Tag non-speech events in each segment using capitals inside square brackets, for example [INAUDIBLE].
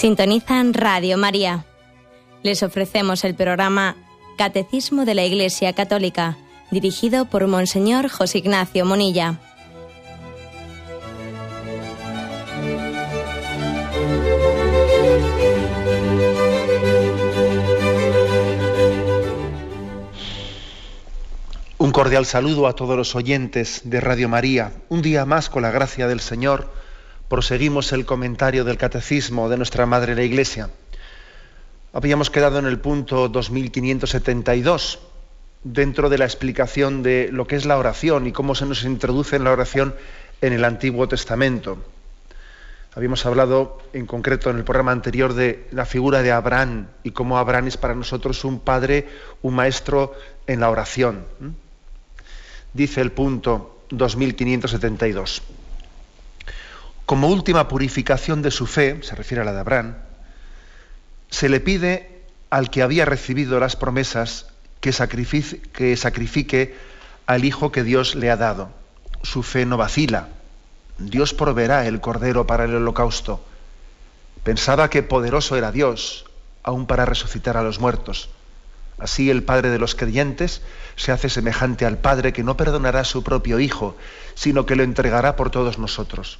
Sintonizan Radio María. Les ofrecemos el programa Catecismo de la Iglesia Católica, dirigido por Monseñor José Ignacio Monilla. Un cordial saludo a todos los oyentes de Radio María. Un día más, con la gracia del Señor, proseguimos el comentario del Catecismo de nuestra Madre la Iglesia. Habíamos quedado en el punto 2572, dentro de la explicación de lo que es la oración y cómo se nos introduce en la oración en el Antiguo Testamento. Habíamos hablado en concreto en el programa anterior de la figura de Abraham y cómo Abraham es para nosotros un padre, un maestro en la oración dice el punto 2572. Como última purificación de su fe, se refiere a la de Abraham, se le pide al que había recibido las promesas que sacrifique, que sacrifique al Hijo que Dios le ha dado. Su fe no vacila. Dios proveerá el cordero para el holocausto. Pensaba que poderoso era Dios, aún para resucitar a los muertos. Así el Padre de los creyentes se hace semejante al Padre que no perdonará a su propio Hijo, sino que lo entregará por todos nosotros.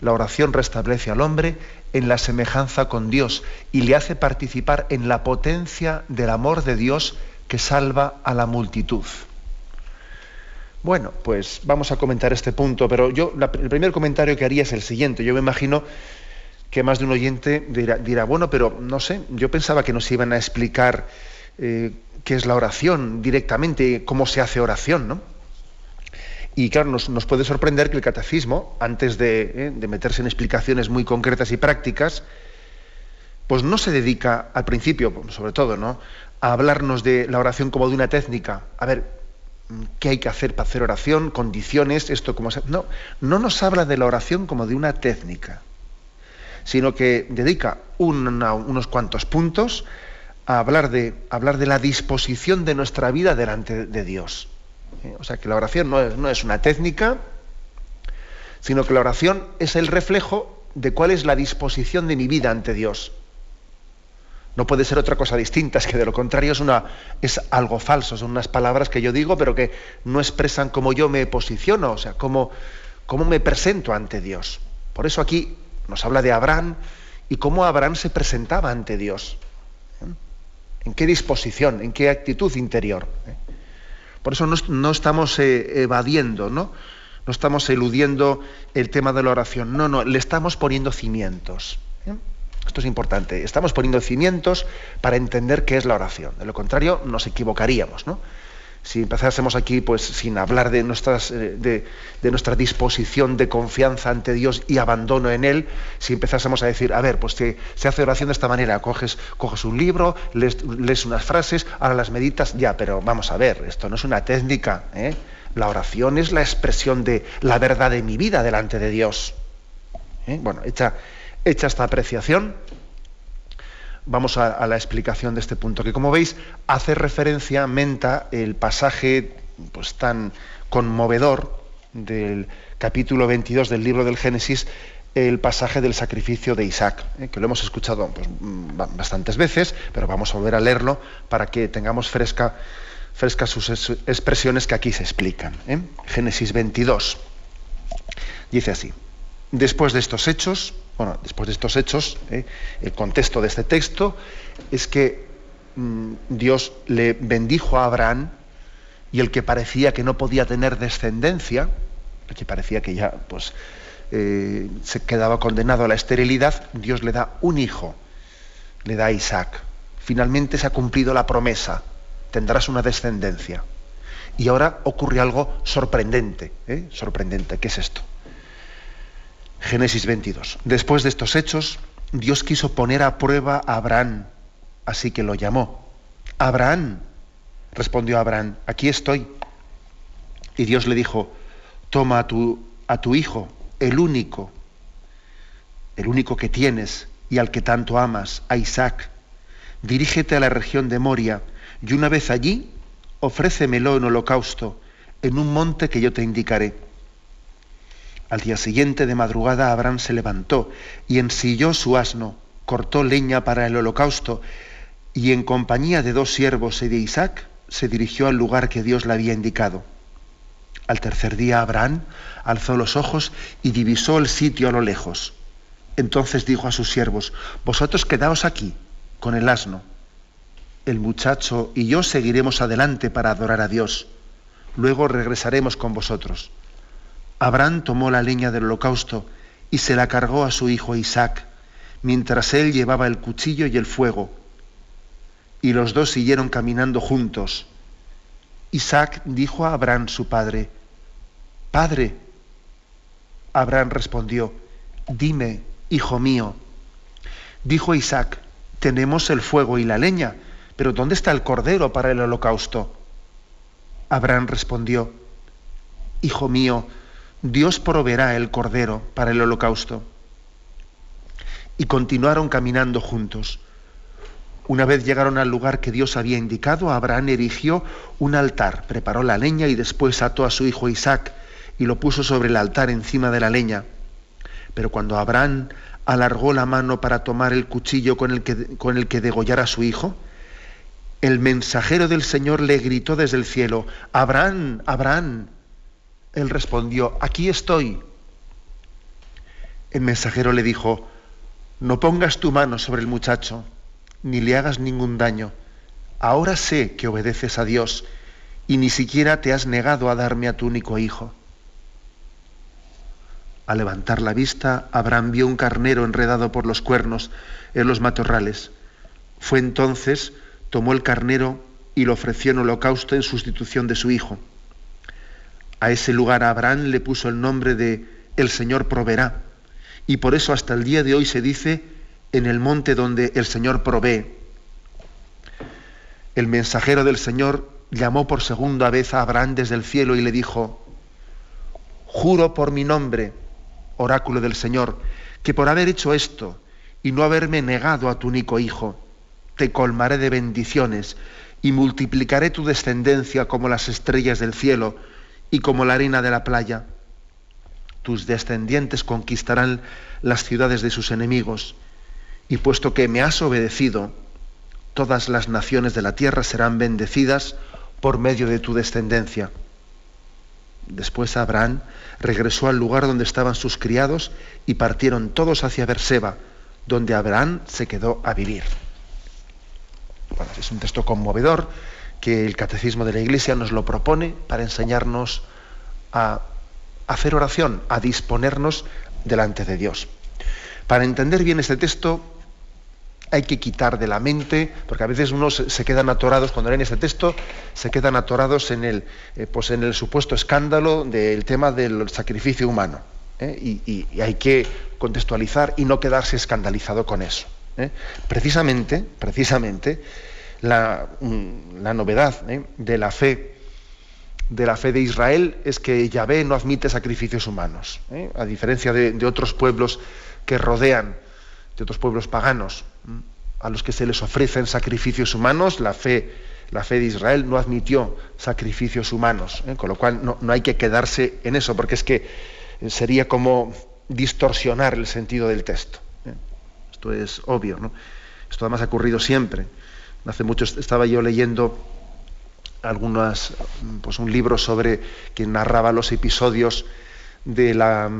La oración restablece al hombre en la semejanza con Dios y le hace participar en la potencia del amor de Dios que salva a la multitud. Bueno, pues vamos a comentar este punto, pero yo el primer comentario que haría es el siguiente. Yo me imagino que más de un oyente dirá, bueno, pero no sé, yo pensaba que nos iban a explicar eh, qué es la oración directamente, cómo se hace oración, ¿no? Y claro, nos, puede sorprender que el catecismo, antes eh, de, meterse en explicaciones muy concretas y prácticas, pues no se dedica al principio, sobre todo, ¿no? a hablarnos de la oración como de una técnica. A ver, ¿qué hay que hacer para hacer oración? Condiciones, esto como se... No, no nos habla de la oración como de una técnica, sino que dedica unos cuantos puntos a hablar de, hablar de la disposición de nuestra vida delante de Dios. ¿Eh? O sea que la oración no es, una técnica, sino que la oración es el reflejo de cuál es la disposición de mi vida ante Dios. No puede ser otra cosa distinta, es que de lo contrario es, una, es algo falso, son unas palabras que yo digo, pero que no expresan cómo yo me posiciono, o sea, cómo, cómo me presento ante Dios. Por eso aquí nos habla de Abraham y cómo Abraham se presentaba ante Dios en qué disposición, en qué actitud interior. ¿eh? Por eso no, estamos eh, evadiendo, ¿no? no estamos eludiendo el tema de la oración, no, no, le estamos poniendo cimientos. ¿eh? Esto es importante, estamos poniendo cimientos para entender qué es la oración. De lo contrario, nos equivocaríamos. ¿no? Si empezásemos aquí pues sin hablar de, eh, de, nuestra disposición de confianza ante Dios y abandono en Él, si empezásemos a decir, a ver, pues se, se hace oración de esta manera, coges, coges un libro, lees, unas frases, ahora las meditas, ya, pero vamos a ver, esto no es una técnica, ¿eh? la oración es la expresión de la verdad de mi vida delante de Dios. ¿eh? Bueno, hecha, hecha esta apreciación, vamos a, la explicación de este punto, que como veis hace referencia, menta, el pasaje pues, tan conmovedor del capítulo 22 del libro del Génesis, el pasaje del sacrificio de Isaac, ¿eh? que lo hemos escuchado pues, mm, bastantes veces, pero vamos a volver a leerlo para que tengamos fresca, fresca sus expresiones que aquí se explican. ¿eh? Génesis 22. Dice así, después de estos hechos, bueno, después de estos hechos, ¿eh? el contexto de este texto es que mm, Dios le bendijo a Abraham y el que parecía que no podía tener descendencia, el que parecía que ya pues, eh, se quedaba condenado a la esterilidad, Dios le da un hijo, le da a Isaac. Finalmente se ha cumplido la promesa, tendrás una descendencia. Y ahora ocurre algo sorprendente, ¿eh? sorprendente, ¿qué es esto? Génesis 22. Después de estos hechos, Dios quiso poner a prueba a Abraham, así que lo llamó. Abraham, respondió Abraham, aquí estoy. Y Dios le dijo, toma a tu, a tu hijo, el único, el único que tienes y al que tanto amas, a Isaac. Dirígete a la región de Moria y una vez allí, ofrécemelo en holocausto, en un monte que yo te indicaré. Al día siguiente de madrugada Abraham se levantó y ensilló su asno, cortó leña para el holocausto y en compañía de dos siervos y de Isaac se dirigió al lugar que Dios le había indicado. Al tercer día Abraham alzó los ojos y divisó el sitio a lo lejos. Entonces dijo a sus siervos, Vosotros quedaos aquí con el asno. El muchacho y yo seguiremos adelante para adorar a Dios. Luego regresaremos con vosotros. Abraham tomó la leña del holocausto y se la cargó a su hijo Isaac, mientras él llevaba el cuchillo y el fuego. Y los dos siguieron caminando juntos. Isaac dijo a Abraham su padre, Padre. Abraham respondió, Dime, hijo mío. Dijo Isaac, tenemos el fuego y la leña, pero ¿dónde está el cordero para el holocausto? Abraham respondió, Hijo mío, Dios proveerá el cordero para el holocausto. Y continuaron caminando juntos. Una vez llegaron al lugar que Dios había indicado, Abraham erigió un altar, preparó la leña y después ató a su hijo Isaac y lo puso sobre el altar encima de la leña. Pero cuando Abraham alargó la mano para tomar el cuchillo con el que, con el que degollara a su hijo, el mensajero del Señor le gritó desde el cielo, Abraham, Abraham. Él respondió, aquí estoy. El mensajero le dijo, no pongas tu mano sobre el muchacho, ni le hagas ningún daño. Ahora sé que obedeces a Dios y ni siquiera te has negado a darme a tu único hijo. Al levantar la vista, Abraham vio un carnero enredado por los cuernos en los matorrales. Fue entonces, tomó el carnero y lo ofreció en holocausto en sustitución de su hijo. A ese lugar Abraham le puso el nombre de El Señor proveerá. Y por eso hasta el día de hoy se dice en el monte donde el Señor provee. El mensajero del Señor llamó por segunda vez a Abraham desde el cielo y le dijo, juro por mi nombre, oráculo del Señor, que por haber hecho esto y no haberme negado a tu único hijo, te colmaré de bendiciones y multiplicaré tu descendencia como las estrellas del cielo y como la arena de la playa. Tus descendientes conquistarán las ciudades de sus enemigos, y puesto que me has obedecido, todas las naciones de la tierra serán bendecidas por medio de tu descendencia. Después Abraham regresó al lugar donde estaban sus criados y partieron todos hacia Berseba, donde Abraham se quedó a vivir. Bueno, es un texto conmovedor que el Catecismo de la Iglesia nos lo propone para enseñarnos a hacer oración, a disponernos delante de Dios. Para entender bien este texto hay que quitar de la mente, porque a veces unos se quedan atorados, cuando leen este texto, se quedan atorados en el, eh, pues en el supuesto escándalo del tema del sacrificio humano. ¿eh? Y, hay que contextualizar y no quedarse escandalizado con eso. ¿eh? Precisamente, precisamente, la, mm, novedad de la fe de la fe de Israel es que Yahvé no admite sacrificios humanos, a diferencia de otros pueblos que rodean de otros pueblos paganos, a los que se les ofrecen sacrificios humanos, la fe, la fe de Israel no admitió sacrificios humanos, ¿eh? con lo cual no, hay que quedarse en eso, porque es que sería como distorsionar el sentido del texto. ¿eh? Esto es obvio, ¿no? Esto además ha ocurrido siempre. Hace mucho estaba yo leyendo algunas, pues un libro sobre quien narraba los episodios de la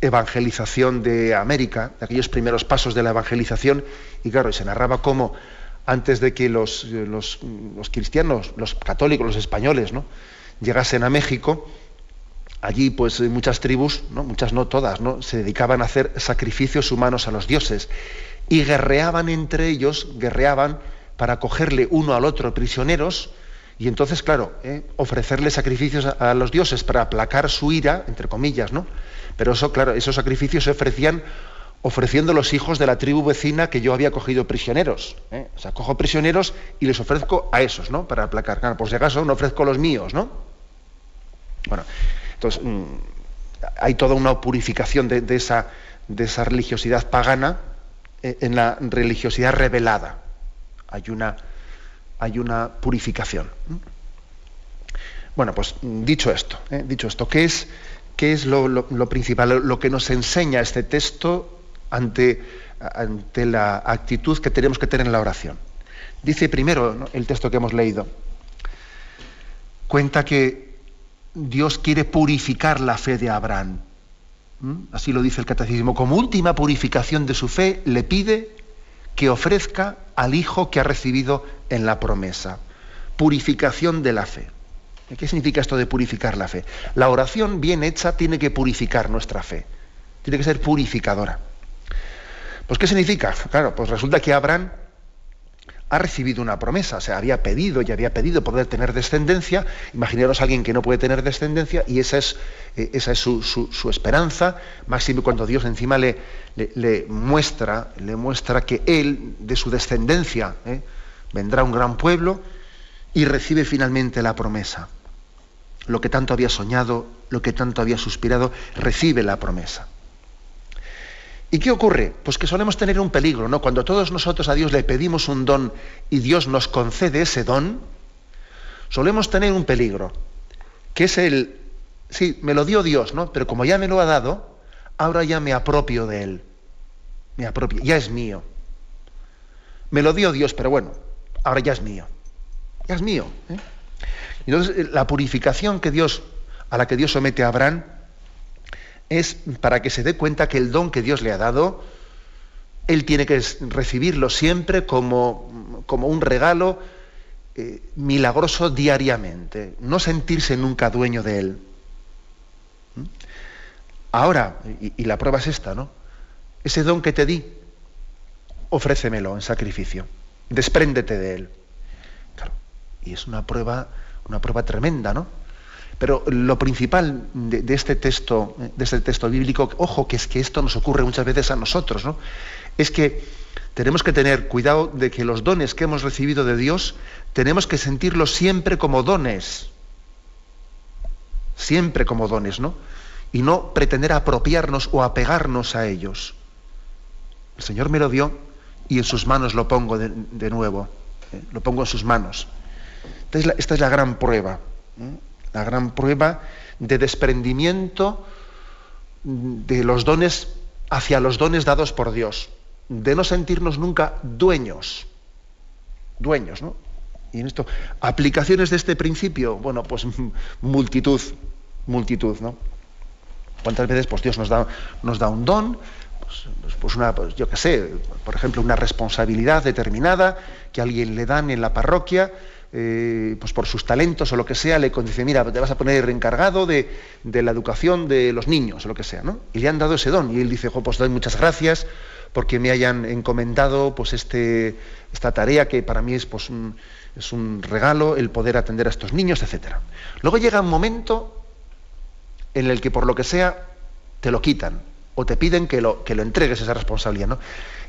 evangelización de América, de aquellos primeros pasos de la evangelización, y claro, se narraba cómo antes de que los, los, cristianos, los católicos, los españoles, ¿no? llegasen a México, allí pues muchas tribus, ¿no? muchas no todas, ¿no? se dedicaban a hacer sacrificios humanos a los dioses y guerreaban entre ellos, guerreaban para cogerle uno al otro prisioneros y entonces, claro, ¿eh? ofrecerle sacrificios a, los dioses para aplacar su ira, entre comillas, ¿no? Pero eso, claro, esos sacrificios se ofrecían ofreciendo los hijos de la tribu vecina que yo había cogido prisioneros. ¿eh? O sea, cojo prisioneros y les ofrezco a esos, ¿no? Para aplacar. Claro, por si acaso no ofrezco los míos, ¿no? Bueno, entonces mm, hay toda una purificación de, esa, de esa religiosidad pagana eh, en la religiosidad revelada. Hay una, purificación. Bueno, pues dicho esto, ¿eh? dicho esto, ¿qué es ¿Qué es lo, principal? Lo que nos enseña este texto ante, ante la actitud que tenemos que tener en la oración. Dice primero el texto que hemos leído, cuenta que Dios quiere purificar la fe de Abraham. ¿Mm? Así lo dice el catecismo. Como última purificación de su fe, le pide que ofrezca al hijo que ha recibido en la promesa. Purificación de la fe. ¿Qué significa esto de purificar la fe? La oración bien hecha tiene que purificar nuestra fe. Tiene que ser purificadora. Pues ¿qué significa? Claro, pues resulta que Abraham ha recibido una promesa, o sea, había pedido y había pedido poder tener descendencia. Imaginaros a alguien que no puede tener descendencia y esa es, eh, esa es su, esperanza, máximo cuando Dios encima le, le, muestra, le muestra que él, de su descendencia, eh, vendrá un gran pueblo y recibe finalmente la promesa. Lo que tanto había soñado, lo que tanto había suspirado, recibe la promesa. ¿Y qué ocurre? Pues que solemos tener un peligro, ¿no? Cuando todos nosotros a Dios le pedimos un don y Dios nos concede ese don, solemos tener un peligro, que es el, sí, me lo dio Dios, ¿no? Pero como ya me lo ha dado, ahora ya me apropio de él. Me apropio, ya es mío. Me lo dio Dios, pero bueno, ahora ya es mío. Ya es mío. ¿eh? Entonces, la purificación que Dios, a la que Dios somete a Abraham, es para que se dé cuenta que el don que Dios le ha dado, él tiene que recibirlo siempre como, como un regalo eh, milagroso diariamente, no sentirse nunca dueño de él. ¿Mm? Ahora, y, la prueba es esta, ¿no? Ese don que te di, ofrécemelo en sacrificio, despréndete de él. Claro, y es una prueba, una prueba tremenda, ¿no? Pero lo principal de, este texto, de este texto bíblico, ojo, que es que esto nos ocurre muchas veces a nosotros, ¿no? Es que tenemos que tener cuidado de que los dones que hemos recibido de Dios, tenemos que sentirlos siempre como dones. Siempre como dones, ¿no? Y no pretender apropiarnos o apegarnos a ellos. El Señor me lo dio y en sus manos lo pongo de, nuevo. ¿eh? Lo pongo en sus manos. Esta es la, gran prueba. ¿eh? La gran prueba de desprendimiento de los dones hacia los dones dados por Dios, de no sentirnos nunca dueños, dueños, ¿no? Y en esto, aplicaciones de este principio, bueno, pues [LAUGHS] multitud, multitud, ¿no? ¿Cuántas veces pues Dios nos da, nos da un don? Pues, pues una, pues yo qué sé, por ejemplo, una responsabilidad determinada que alguien le dan en la parroquia, eh, pues por sus talentos o lo que sea, le dice, mira, te vas a poner encargado de, la educación de los niños o lo que sea, ¿no? Y le han dado ese don. Y él dice, pues doy muchas gracias porque me hayan encomendado pues este, esta tarea que para mí es, pues, un, es un regalo el poder atender a estos niños, etc. Luego llega un momento en el que por lo que sea te lo quitan o te piden que lo, que lo entregues esa responsabilidad, ¿no?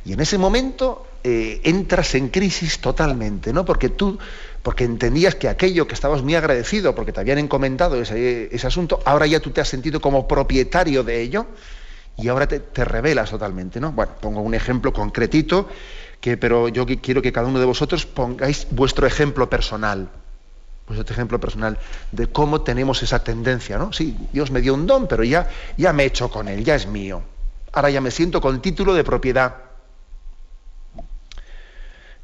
Y en ese momento eh, entras en crisis totalmente, ¿no? Porque tú porque entendías que aquello que estabas muy agradecido, porque te habían encomendado ese, asunto, ahora ya tú te has sentido como propietario de ello y ahora te, revelas totalmente, ¿no? Bueno, pongo un ejemplo concretito, que, pero yo quiero que cada uno de vosotros pongáis vuestro ejemplo personal, vuestro ejemplo personal de cómo tenemos esa tendencia, ¿no? Sí, Dios me dio un don, pero ya, ya me he hecho con él, ya es mío. Ahora ya me siento con título de propiedad.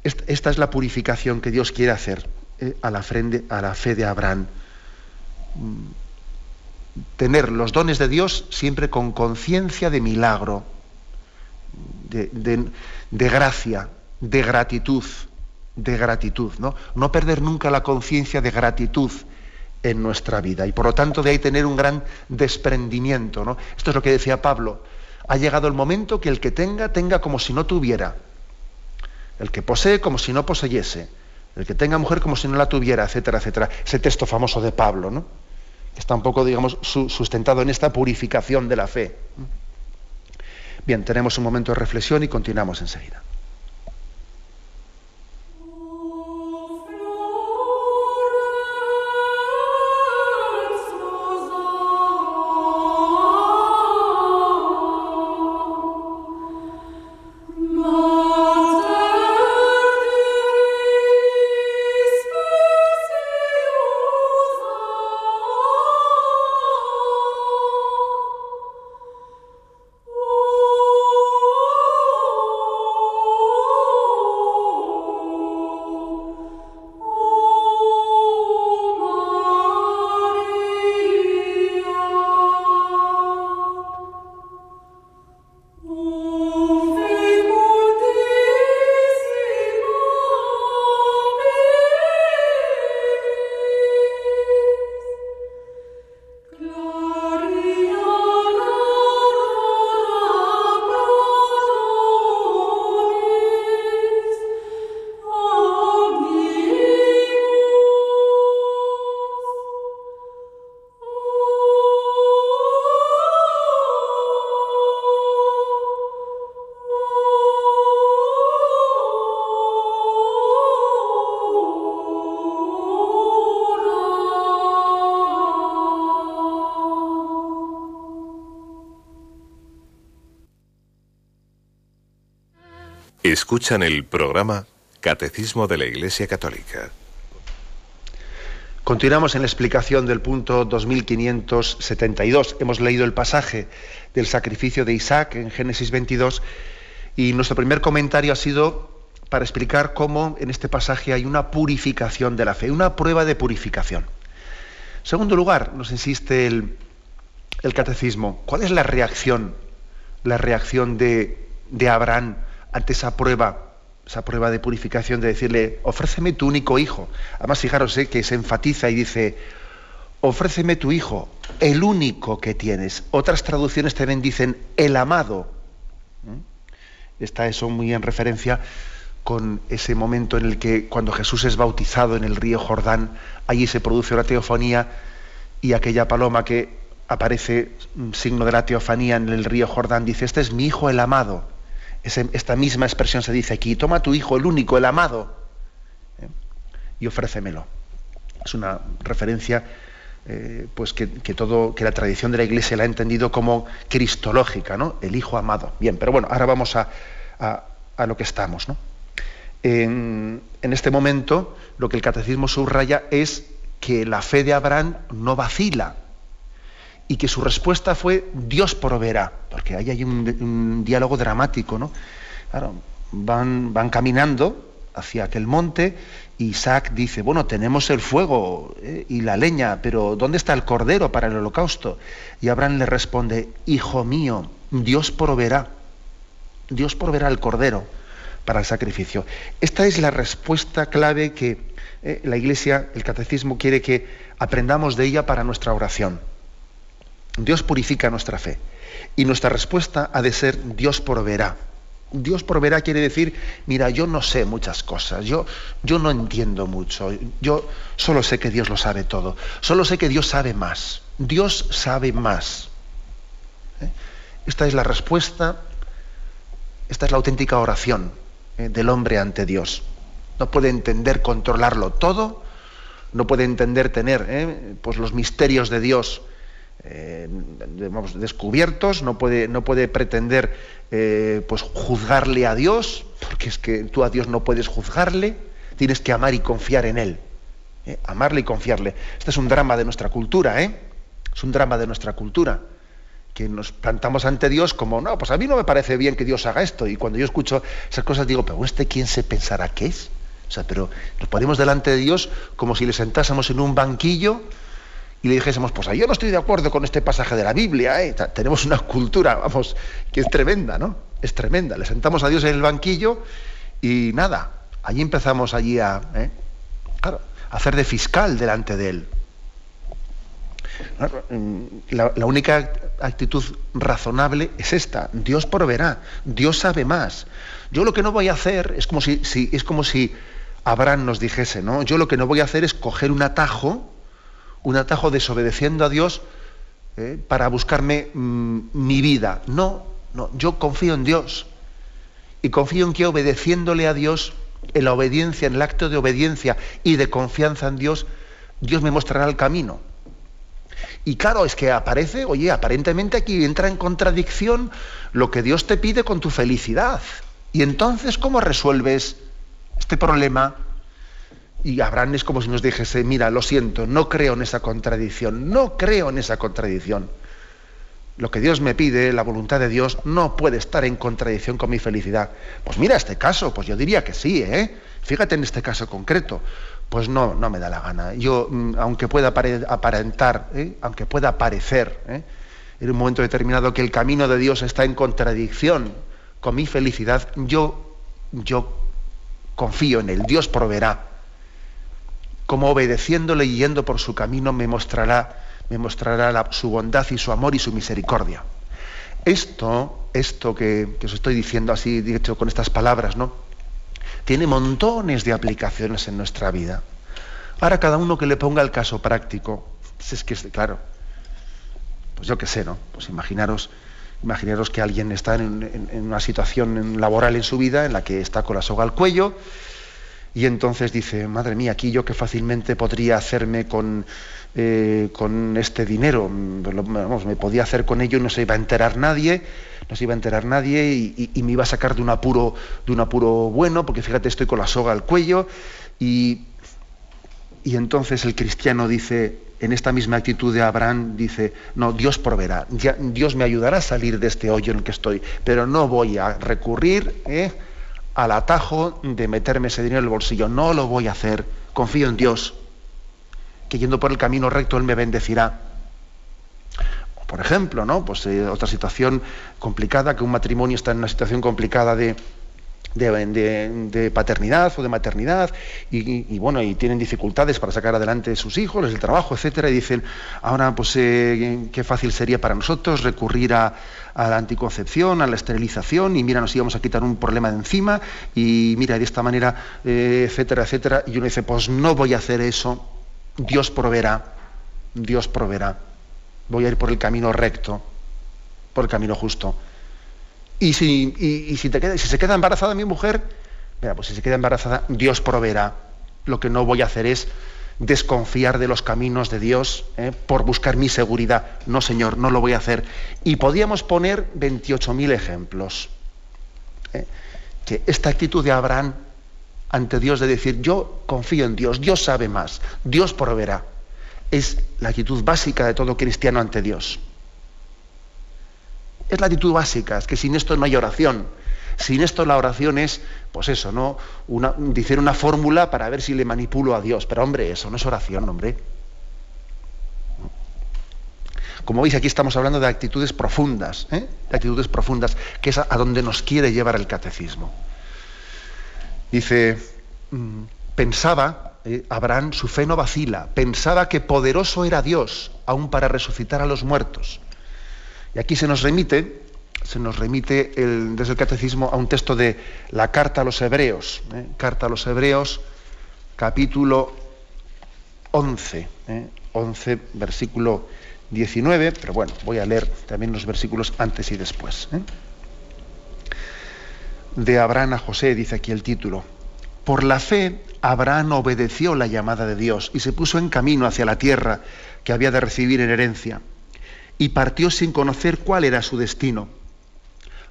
Esta es la purificación que Dios quiere hacer eh, a, la fe de Abraham. Mm, tener los dones de Dios siempre con conciencia de milagro, de, gracia, de gratitud, de gratitud, ¿no? No perder nunca la conciencia de gratitud en nuestra vida. Y por lo tanto de ahí tener un gran desprendimiento. ¿no? Esto es lo que decía Pablo. Ha llegado el momento que el que tenga, tenga como si no tuviera. El que posee como si no poseyese. El que tenga mujer como si no la tuviera, etcétera, etcétera. Ese texto famoso de Pablo, ¿no? Está un poco, digamos, sustentado en esta purificación de la fe. Bien, tenemos un momento de reflexión y continuamos enseguida. Escuchan el programa Catecismo de la Iglesia Católica. Continuamos en la explicación del punto 2572. Hemos leído el pasaje del sacrificio de Isaac en Génesis 22 y nuestro primer comentario ha sido para explicar cómo en este pasaje hay una purificación de la fe, una prueba de purificación. En segundo lugar, nos insiste el, el catecismo, ¿cuál es la reacción, la reacción de, de Abraham ante esa prueba, esa prueba de purificación de decirle, ofréceme tu único hijo. Además, fijaros eh, que se enfatiza y dice, ofréceme tu hijo, el único que tienes. Otras traducciones también dicen, el amado. ¿Mm? Está eso muy en referencia con ese momento en el que cuando Jesús es bautizado en el río Jordán, allí se produce una teofanía y aquella paloma que aparece mm, signo de la teofanía en el río Jordán dice, este es mi hijo el amado esta misma expresión se dice aquí, toma tu hijo, el único, el amado, ¿eh? y ofrécemelo. Es una referencia eh, pues que, todo, que la tradición de la Iglesia la ha entendido como cristológica, ¿no? El hijo amado. Bien, pero bueno, ahora vamos a, lo que estamos. En este momento, lo que el catecismo subraya es que la fe de Abraham no vacila y que su respuesta fue Dios proveerá, porque ahí hay un, diálogo dramático, ¿no? van, van caminando hacia aquel monte y Isaac dice, bueno, tenemos el fuego eh, y la leña, pero ¿dónde está el cordero para el holocausto? Y Abraham le responde, hijo mío, Dios proveerá, Dios proveerá el cordero para el sacrificio. Esta es la respuesta clave que eh, la Iglesia, el catecismo, quiere que aprendamos de ella para nuestra oración. Dios purifica nuestra fe. Y nuestra respuesta ha de ser Dios proveerá. Dios proveerá quiere decir, mira, yo no sé muchas cosas, yo, yo no entiendo mucho, yo solo sé que Dios lo sabe todo, solo sé que Dios sabe más, Dios sabe más. ¿Eh? Esta es la respuesta, esta es la auténtica oración ¿eh? del hombre ante Dios. No puede entender controlarlo todo, no puede entender tener ¿eh? pues los misterios de Dios eh, descubiertos, no puede, no puede pretender eh, pues juzgarle a Dios, porque es que tú a Dios no puedes juzgarle, tienes que amar y confiar en Él. ¿eh? Amarle y confiarle. Este es un drama de nuestra cultura, ¿eh? Es un drama de nuestra cultura. Que nos plantamos ante Dios como, no, pues a mí no me parece bien que Dios haga esto. Y cuando yo escucho esas cosas digo, pero ¿este quién se pensará que es? O sea, pero nos ponemos delante de Dios como si le sentásemos en un banquillo y le dijésemos, pues yo no estoy de acuerdo con este pasaje de la Biblia, ¿eh? tenemos una cultura, vamos, que es tremenda, ¿no? Es tremenda. Le sentamos a Dios en el banquillo y nada, allí empezamos allí a, ¿eh? a hacer de fiscal delante de él. Mm, la, única actitud razonable es esta, Dios proveerá, Dios sabe más. Yo lo que no voy a hacer es como si, si, es como si Abraham nos dijese, ¿no? Yo lo que no voy a hacer es coger un atajo un atajo desobedeciendo a Dios eh, para buscarme mm, mi vida. No, no, yo confío en Dios. Y confío en que obedeciéndole a Dios, en la obediencia, en el acto de obediencia y de confianza en Dios, Dios me mostrará el camino. Y claro, es que aparece, oye, aparentemente aquí entra en contradicción lo que Dios te pide con tu felicidad. Y entonces, ¿cómo resuelves este problema? Y Abraham es como si nos dijese, mira, lo siento, no creo en esa contradicción, no creo en esa contradicción. Lo que Dios me pide, la voluntad de Dios, no puede estar en contradicción con mi felicidad. Pues mira este caso, pues yo diría que sí, ¿eh? Fíjate en este caso concreto. Pues no, no me da la gana. Yo, mm, aunque pueda aparentar, ¿eh? aunque pueda parecer, ¿eh? en un momento determinado que el camino de Dios está en contradicción con mi felicidad, yo, yo confío en él. Dios proveerá como obedeciéndole y yendo por su camino me mostrará, me mostrará su bondad y su amor y su misericordia. Esto, esto que, os estoy diciendo así, dicho con estas palabras, ¿no? Tiene montones de aplicaciones en nuestra vida. Ahora cada uno que le ponga el caso práctico, pues es que es claro, pues yo qué sé, ¿no? Pues imaginaros, imaginaros que alguien está en, en, una situación laboral en su vida en la que está con la soga al cuello y entonces dice, madre mía, aquí yo que fácilmente podría hacerme con, eh, con este dinero, vamos, me podía hacer con ello y no se iba a enterar nadie, no se iba a enterar nadie y, me iba a sacar de un apuro, de un apuro bueno, porque fíjate, estoy con la soga al cuello y, y entonces el cristiano dice, en esta misma actitud de Abraham, dice, no, Dios proveerá, Dios me ayudará a salir de este hoyo en el que estoy, pero no voy a recurrir ¿eh? Al atajo de meterme ese dinero en el bolsillo, no lo voy a hacer, confío en Dios, que yendo por el camino recto Él me bendecirá. Por ejemplo, ¿no? Pues eh, otra situación complicada, que un matrimonio está en una situación complicada de, de, paternidad o de maternidad y, bueno y tienen dificultades para sacar adelante sus hijos el trabajo etcétera y dicen ahora pues eh, qué fácil sería para nosotros recurrir a, la anticoncepción a la esterilización y mira nos íbamos a quitar un problema de encima y mira de esta manera eh, etcétera etcétera y uno dice pues no voy a hacer eso Dios proveerá Dios proveerá voy a ir por el camino recto, por el camino justo. Y si, se queda embarazada mi mujer, mira, pues si se queda embarazada, Dios proveerá. Lo que no voy a hacer es desconfiar de los caminos de Dios ¿eh? por buscar mi seguridad. No, Señor, no lo voy a hacer. Y podíamos poner 28.000 ejemplos. ¿eh? Que esta actitud de Abraham ante Dios de decir, yo confío en Dios, Dios sabe más, Dios proveerá es la actitud básica de todo cristiano ante Dios. Es la actitud básica, es que sin esto no hay oración. Sin esto la oración es, pues eso, ¿no? Una, decir una fórmula para ver si le manipulo a Dios. Pero hombre, eso no es oración, hombre. Como veis, aquí estamos hablando de actitudes profundas, ¿eh? de actitudes profundas, que es a, donde nos quiere llevar el catecismo. Dice, mm, pensaba eh, Abraham su fe no vacila, pensaba que poderoso era Dios aún para resucitar a los muertos. Y aquí se nos remite, se nos remite desde el catecismo a un texto de la carta a los hebreos, ¿eh? carta a los hebreos, capítulo 11, 11, ¿eh? versículo 19, pero bueno, voy a leer también los versículos antes y después. De Abraham a José, dice aquí el título. Por la fe, Abraham obedeció la llamada de Dios y se puso en camino hacia la tierra que había de recibir en herencia, y partió sin conocer cuál era su destino.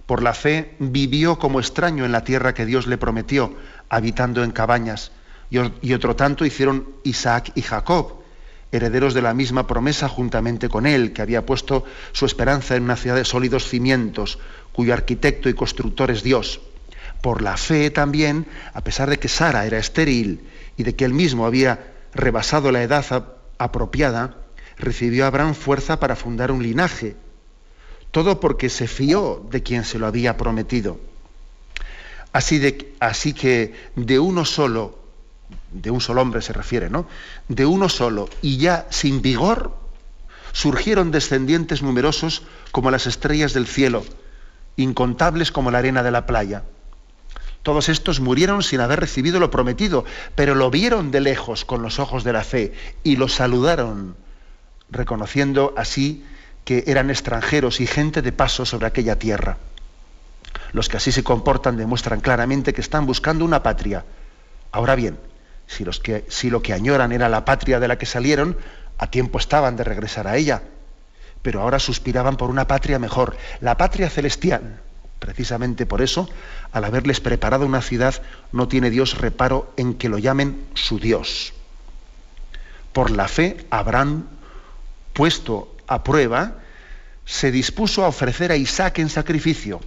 Por la fe vivió como extraño en la tierra que Dios le prometió, habitando en cabañas, y otro tanto hicieron Isaac y Jacob, herederos de la misma promesa juntamente con él, que había puesto su esperanza en una ciudad de sólidos cimientos, cuyo arquitecto y constructor es Dios por la fe también, a pesar de que Sara era estéril y de que él mismo había rebasado la edad apropiada, recibió Abraham fuerza para fundar un linaje. Todo porque se fió de quien se lo había prometido. Así, de, así que de uno solo, de un solo hombre se refiere, ¿no? De uno solo y ya sin vigor, surgieron descendientes numerosos como las estrellas del cielo, incontables como la arena de la playa. Todos estos murieron sin haber recibido lo prometido, pero lo vieron de lejos con los ojos de la fe y lo saludaron, reconociendo así que eran extranjeros y gente de paso sobre aquella tierra. Los que así se comportan demuestran claramente que están buscando una patria. Ahora bien, si, los que, si lo que añoran era la patria de la que salieron, a tiempo estaban de regresar a ella. Pero ahora suspiraban por una patria mejor, la patria celestial Precisamente por eso, al haberles preparado una ciudad, no tiene Dios reparo en que lo llamen su Dios. Por la fe, Abraham, puesto a prueba, se dispuso a ofrecer a Isaac en sacrificio.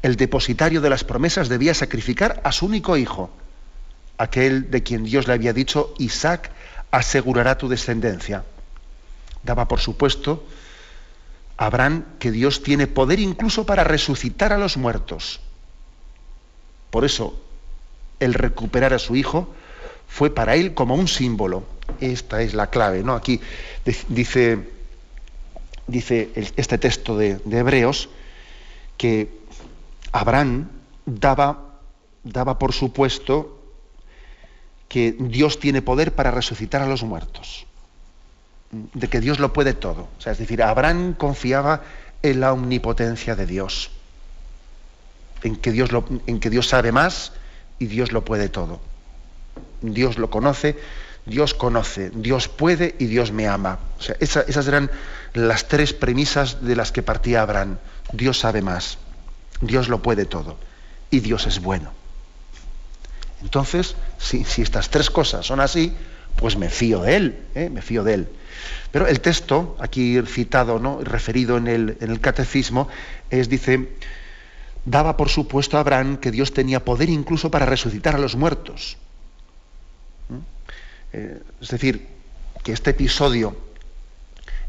El depositario de las promesas debía sacrificar a su único hijo, aquel de quien Dios le había dicho, Isaac asegurará tu descendencia. Daba por supuesto Abraham que Dios tiene poder incluso para resucitar a los muertos. Por eso, el recuperar a su hijo fue para él como un símbolo. Esta es la clave, ¿no? Aquí dice, dice este texto de, Hebreos que Abraham daba, daba por supuesto que Dios tiene poder para resucitar a los muertos de que Dios lo puede todo. O sea, es decir, Abraham confiaba en la omnipotencia de Dios, en que Dios, en que Dios sabe más y Dios lo puede todo. Dios lo conoce, Dios conoce, Dios puede y Dios me ama. O sea, esas eran las tres premisas de las que partía Abraham. Dios sabe más, Dios lo puede todo y Dios es bueno. Entonces, si, estas tres cosas son así, pues me fío de Él, ¿eh? me fío de Él. Pero el texto, aquí citado, ¿no? referido en el, catecismo, es, dice, daba por supuesto a Abraham que Dios tenía poder incluso para resucitar a los muertos. Eh, es decir, que este episodio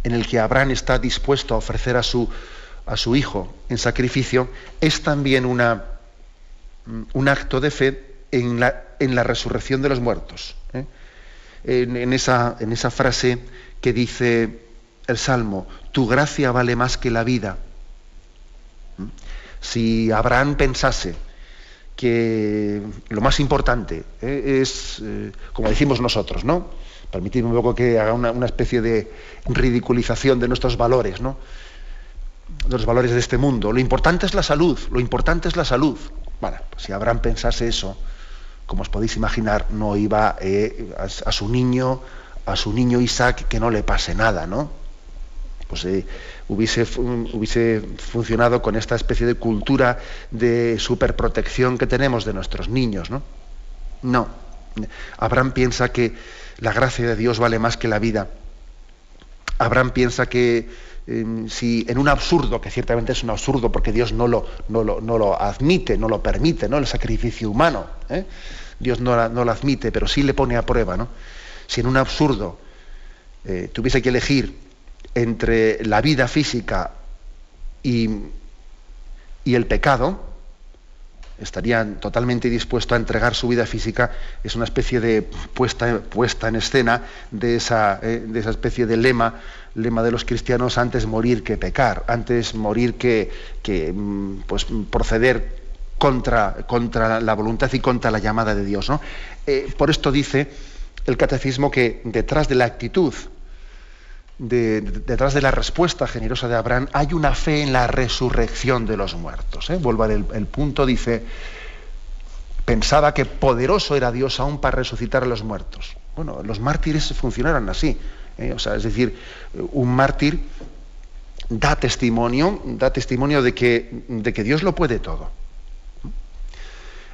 en el que Abraham está dispuesto a ofrecer a su, a su hijo en sacrificio es también una, mm, un acto de fe en la, en la resurrección de los muertos. ¿eh? En, esa, en esa frase que dice el Salmo, tu gracia vale más que la vida. ¿Mm? Si Abraham pensase que lo más importante ¿eh? es, eh, como decimos nosotros, ¿no? Permitidme un poco que haga una, especie de ridiculización de nuestros valores, ¿no? De los valores de este mundo. Lo importante es la salud, lo importante es la salud. Bueno, pues si Abraham pensase eso, como os podéis imaginar, no iba eh, a, a, su niño, a su niño Isaac, que no le pase nada, ¿no? Pues hubiese, hubiese funcionado con esta especie de cultura de superprotección que tenemos de nuestros niños, ¿no? No. Abraham piensa que la gracia de Dios vale más que la vida. Abraham piensa que em, si en un absurdo, que ciertamente es un absurdo porque Dios no lo, no lo, admite, no lo permite, ¿no? El sacrificio humano. ¿eh? Dios no, no, lo admite, pero sí le pone a prueba, ¿no? Si en un absurdo eh, tuviese que elegir entre la vida física y, el pecado, estarían totalmente dispuestos a entregar su vida física, es una especie de puesta, en escena de esa, eh, de esa, especie de lema, lema de los cristianos, antes morir que pecar, antes morir que, mm, pues, proceder contra, contra, la voluntad y contra la llamada de Dios. Eh, por esto dice el catecismo que detrás de la actitud detrás de la respuesta generosa de Abraham hay una fe en la resurrección de los muertos. ¿eh? Vuelvo al el punto, dice, pensaba que poderoso era Dios aún para resucitar a los muertos. Bueno, los mártires funcionaron así. ¿eh? O sea, es decir, un mártir da testimonio, da testimonio de que, de que Dios lo puede todo.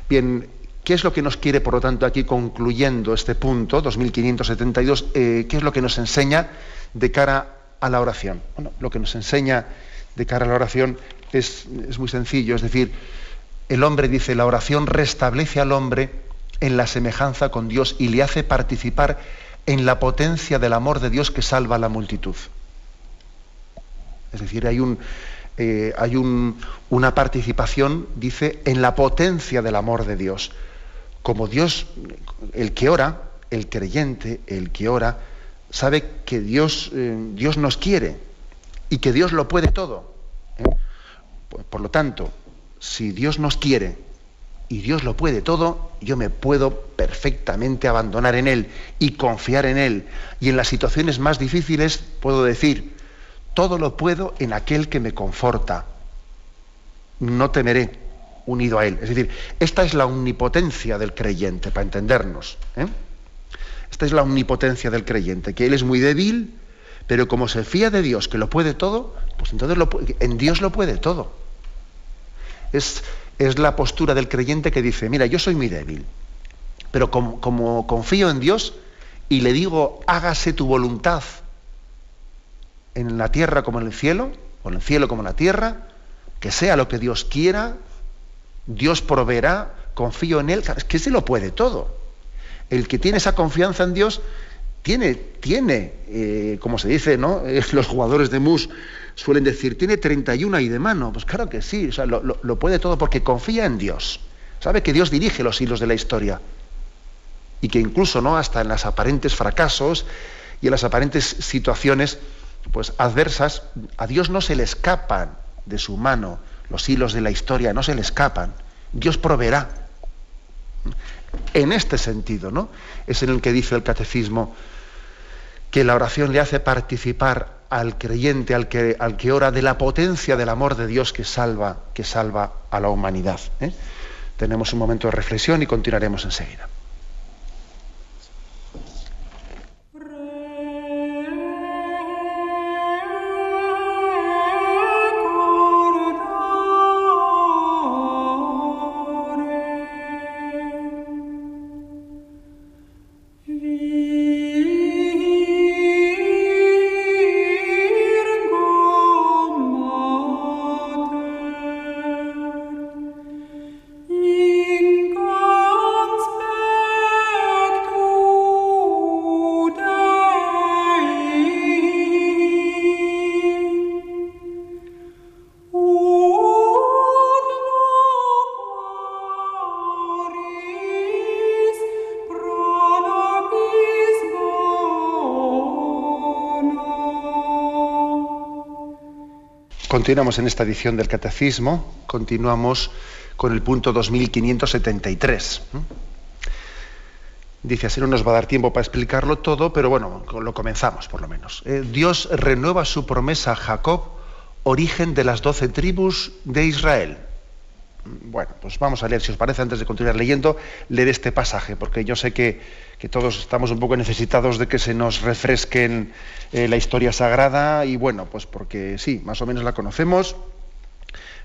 Bien, ¿Qué es lo que nos quiere, por lo tanto, aquí concluyendo este punto, 2572, eh, qué es lo que nos enseña de cara a la oración? Bueno, lo que nos enseña de cara a la oración es, muy sencillo, es decir, el hombre dice, la oración restablece al hombre en la semejanza con Dios y le hace participar en la potencia del amor de Dios que salva a la multitud. Es decir, hay, eh, hay una participación, dice, en la potencia del amor de Dios como Dios, el que ora, el creyente, el que ora, sabe que Dios, eh, Dios nos quiere y que Dios lo puede todo. ¿eh? Por, lo tanto, si Dios nos quiere y Dios lo puede todo, yo me puedo perfectamente abandonar en Él y confiar en Él. Y en las situaciones más difíciles puedo decir, todo lo puedo en aquel que me conforta. No temeré, unido a Él. Es decir, esta es la omnipotencia del creyente, para entendernos. ¿eh? Esta es la omnipotencia del creyente, que Él es muy débil, pero como se fía de Dios, que lo puede todo, pues entonces en Dios lo puede todo. Es, es, la postura del creyente que dice, mira, yo soy muy débil, pero como, como confío en Dios y le digo, hágase tu voluntad en la tierra como en el cielo, o en el cielo como en la tierra, que sea lo que Dios quiera, Dios proveerá, confío en Él, es que se lo puede todo. El que tiene esa confianza en Dios tiene, tiene, eh, como se dice, ¿no? [LAUGHS] los jugadores de mus suelen decir, tiene 31 y de mano. Pues claro que sí, lo, puede todo porque confía en Dios. Sabe que Dios dirige los hilos de la historia. Y que incluso, ¿no? Hasta en las aparentes fracasos y en las aparentes situaciones pues, adversas, a Dios no se le escapan de su mano los hilos de la historia no se le escapan. Dios proveerá. En este sentido, ¿no? Es en el que dice el catecismo que la oración le hace participar al creyente, al que, ora, de la potencia del amor de Dios que salva, que salva a la humanidad. ¿eh? Tenemos un momento de reflexión y continuaremos enseguida. Continuamos en esta edición del Catecismo, continuamos con el punto 2573. Dice, así no nos va a dar tiempo para explicarlo todo, pero bueno, lo comenzamos por lo menos. Eh, Dios renueva su promesa a Jacob, origen de las doce tribus de Israel. Bueno, pues vamos a leer, si os parece, antes de continuar leyendo, leer este pasaje, porque yo sé que, todos estamos un poco necesitados de que se nos refresquen eh, la historia sagrada y bueno, pues porque sí, más o menos la conocemos,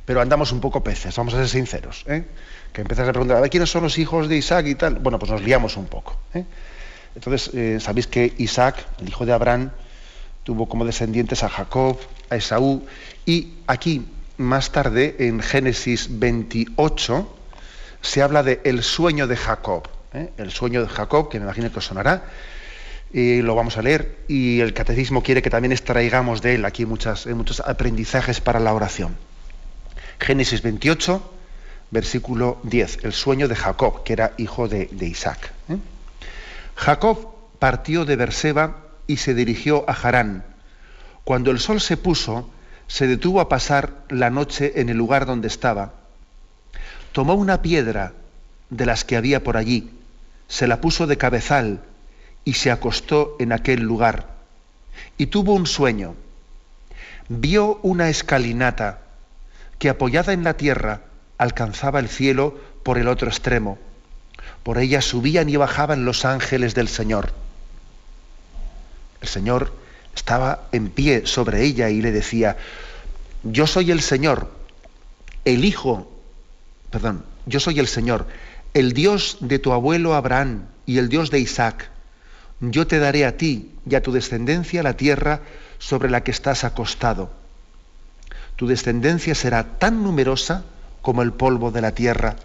pero andamos un poco peces, vamos a ser sinceros. ¿eh? Que empiezas a preguntar, a ver, ¿quiénes son los hijos de Isaac y tal? Bueno, pues nos liamos un poco. ¿eh? Entonces, eh, sabéis que Isaac, el hijo de Abraham, tuvo como descendientes a Jacob, a Esaú, y aquí, más tarde, en Génesis 28, se habla de el sueño de Jacob. El sueño de Jacob, que me imagino que os sonará, y lo vamos a leer, y el catecismo quiere que también extraigamos de él aquí muchas, muchos aprendizajes para la oración. Génesis 28, versículo 10, el sueño de Jacob, que era hijo de, Isaac. ¿eh? Jacob partió de Berseba y se dirigió a Harán. Cuando el sol se puso, se detuvo a pasar la noche en el lugar donde estaba. Tomó una piedra de las que había por allí, se la puso de cabezal y se acostó en aquel lugar. Y tuvo un sueño. Vio una escalinata que apoyada en la tierra alcanzaba el cielo por el otro extremo. Por ella subían y bajaban los ángeles del Señor. El Señor estaba en pie sobre ella y le decía, yo soy el Señor, el Hijo, perdón, yo soy el Señor, el Dios de tu abuelo Abraham y el Dios de Isaac. Yo te daré a ti y a tu descendencia la tierra sobre la que estás acostado tu descendencia será tan numerosa como el polvo de la tierra.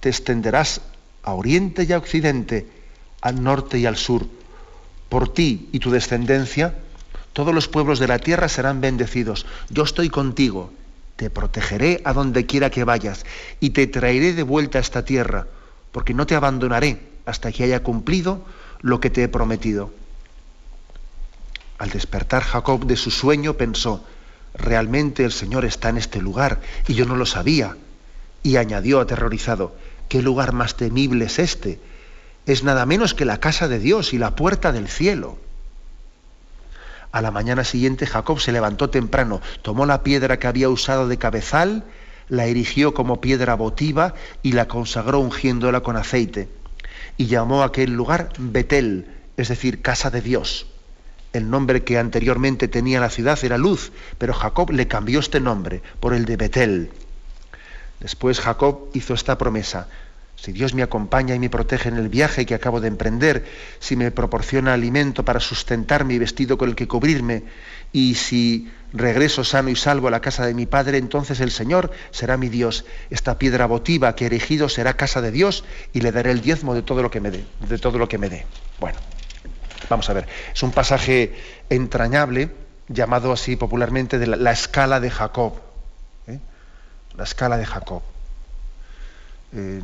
Te extenderás a oriente y a occidente, al norte y al sur. Por ti y tu descendencia, todos los pueblos de la tierra serán bendecidos. Yo estoy contigo, te protegeré a donde quiera que vayas y te traeré de vuelta a esta tierra, porque no te abandonaré hasta que haya cumplido lo que te he prometido. Al despertar Jacob de su sueño pensó, realmente el Señor está en este lugar y yo no lo sabía. Y añadió aterrorizado, ¿qué lugar más temible es este? Es nada menos que la casa de Dios y la puerta del cielo. A la mañana siguiente Jacob se levantó temprano, tomó la piedra que había usado de cabezal, la erigió como piedra votiva y la consagró ungiéndola con aceite. Y llamó a aquel lugar Betel, es decir, casa de Dios. El nombre que anteriormente tenía la ciudad era Luz, pero Jacob le cambió este nombre por el de Betel. Después Jacob hizo esta promesa. Si Dios me acompaña y me protege en el viaje que acabo de emprender, si me proporciona alimento para sustentarme y vestido con el que cubrirme, y si regreso sano y salvo a la casa de mi padre, entonces el Señor será mi Dios. Esta piedra votiva que he erigido será casa de Dios y le daré el diezmo de todo lo que me dé, de todo lo que me dé. Bueno, Vamos a ver, es un pasaje entrañable, llamado así popularmente de la, escala de Jacob. ¿eh? La escala de Jacob. Eh,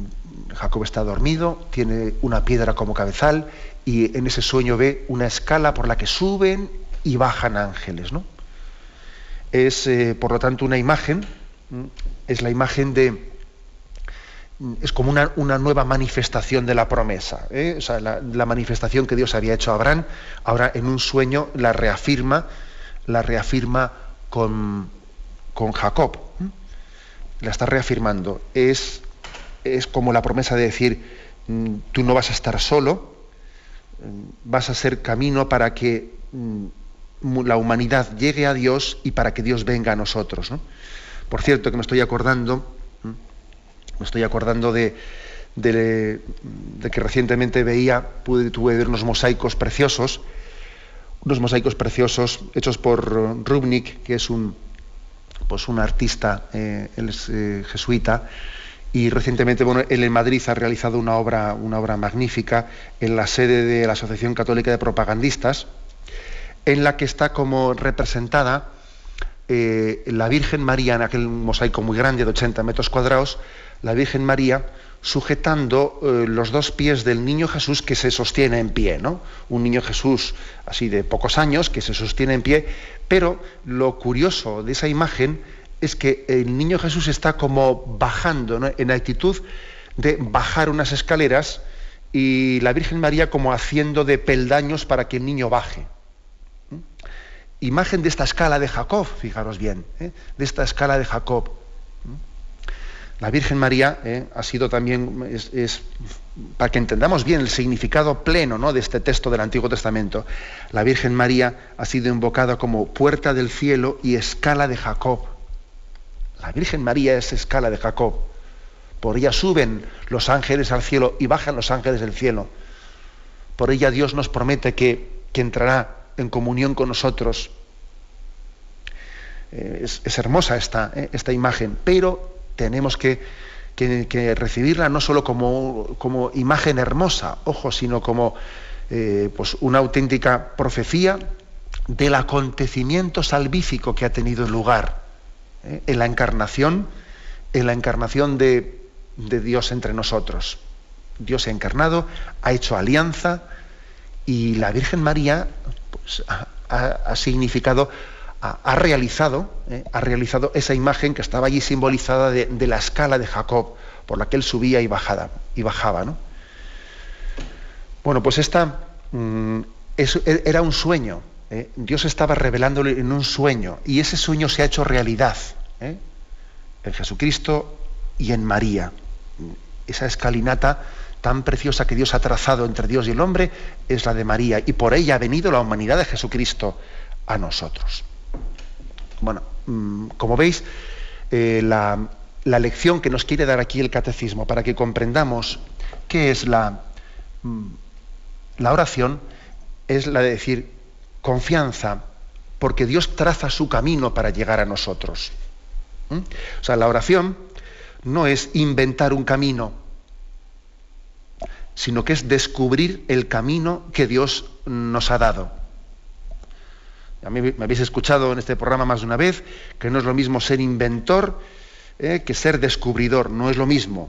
Jacob está dormido, tiene una piedra como cabezal y en ese sueño ve una escala por la que suben y bajan ángeles. ¿no? Es, eh, por lo tanto, una imagen, es la imagen de, es como una, nueva manifestación de la promesa. ¿eh? O sea, la, manifestación que Dios había hecho a Abraham, ahora en un sueño la reafirma, la reafirma con, con Jacob. La está reafirmando. Es, es como la promesa de decir, mm, tú no vas a estar solo, mm, vas a ser camino para que mm, la humanidad llegue a Dios y para que Dios venga a nosotros. Por cierto, que me estoy acordando, me estoy acordando de, que recientemente veía, pude, tuve ver unos mosaicos preciosos, unos mosaicos preciosos hechos por Rubnik, que es un, pues un artista, eh, él es eh, jesuita, y recientemente bueno, él en Madrid ha realizado una obra, una obra magnífica en la sede de la Asociación Católica de Propagandistas, en la que está como representada eh, la Virgen María en aquel mosaico muy grande de 80 metros cuadrados, la Virgen María sujetando eh, los dos pies del niño Jesús que se sostiene en pie, ¿no? Un niño Jesús así de pocos años que se sostiene en pie, pero lo curioso de esa imagen es que el niño Jesús está como bajando, en actitud de bajar unas escaleras y la Virgen María como haciendo de peldaños para que el niño baje. ¿Mm? Imagen de esta escala de Jacob, fijaros bien, ¿eh? de esta escala de Jacob. La Virgen María eh, ha sido también, es, para que entendamos bien el significado pleno ¿no? de este texto del Antiguo Testamento, la Virgen María ha sido invocada como puerta del cielo y escala de Jacob. La Virgen María es escala de Jacob. Por ella suben los ángeles al cielo y bajan los ángeles del cielo. Por ella Dios nos promete que, que entrará en comunión con nosotros. Eh, es, hermosa esta, eh, esta imagen, pero tenemos que, recibirla no solo como, como, imagen hermosa, ojo, sino como eh, pues una auténtica profecía del acontecimiento salvífico que ha tenido lugar ¿eh? en la encarnación, en la encarnación de, Dios entre nosotros. Dios ha encarnado, ha hecho alianza y la Virgen María pues, ha significado ha, realizado, eh, ha realizado esa imagen que estaba allí simbolizada de, la escala de Jacob, por la que él subía y, bajaba, y bajaba. ¿no? Bueno, pues esta mm, e, era un sueño. ¿Eh? Dios estaba revelándole en un sueño y ese sueño se ha hecho realidad ¿eh? en Jesucristo y en María. Esa escalinata tan preciosa que Dios ha trazado entre Dios y el hombre es la de María y por ella ha venido la humanidad de Jesucristo a nosotros. Bueno, mm, como veis, eh, la, lección que nos quiere dar aquí el catecismo para que comprendamos qué es la, mm, la oración, es la de decir confianza, porque Dios traza su camino para llegar a nosotros. ¿Mm? O sea, la oración no es inventar un camino, sino que es descubrir el camino que Dios nos ha dado. A mí me habéis escuchado en este programa más de una vez que no es lo mismo ser inventor eh, que ser descubridor. No es lo mismo.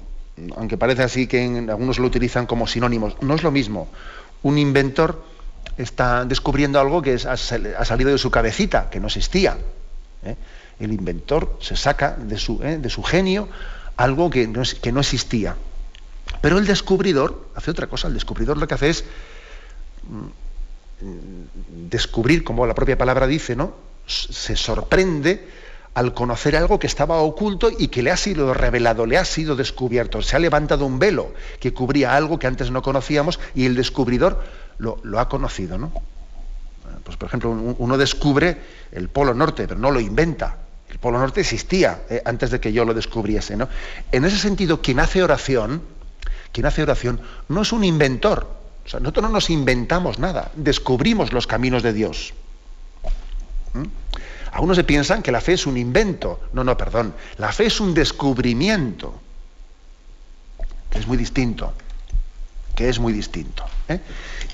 Aunque parece así que algunos lo utilizan como sinónimos. No es lo mismo. Un inventor está descubriendo algo que ha, salido de su cabecita, que no existía. ¿eh? El inventor se saca de su, eh, de su genio algo que no, que no existía. Pero el descubridor hace otra cosa. El descubridor lo que hace es mm, descubrir, como la propia palabra dice, ¿no? Se sorprende al conocer algo que estaba oculto y que le ha sido revelado, le ha sido descubierto. Se ha levantado un velo que cubría algo que antes no conocíamos y el descubridor lo, ha conocido, ¿no? Pues por ejemplo, uno descubre el Polo Norte, pero no lo inventa. El Polo Norte existía eh, antes de que yo lo descubriese, ¿no? En ese sentido, quien hace oración, quien hace oración no es un inventor, nosotros no nos inventamos nada, descubrimos los caminos de Dios. ¿Mm? Algunos se piensan que la fe es un invento. No, no, perdón. La fe es un descubrimiento. Es muy distinto. Que es muy distinto. ¿eh?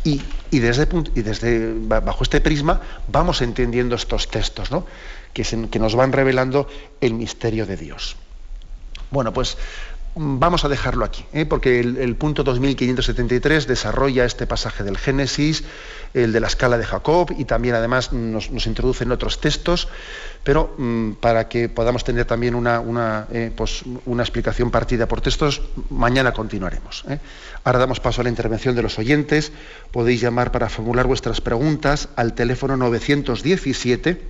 Y, desde, y, desde, bajo este prisma vamos entendiendo estos textos, ¿no? que, que nos van revelando el misterio de Dios. Bueno, pues Vamos a dejarlo aquí, ¿eh? porque el, punto 2573 desarrolla este pasaje del Génesis, el de la escala de Jacob, y también además nos, introduce en otros textos, pero mm, para que podamos tener también una, eh, pues, una, explicación partida por textos, mañana continuaremos. ¿eh? Ahora damos paso a la intervención de los oyentes. Podéis llamar para formular vuestras preguntas al teléfono 917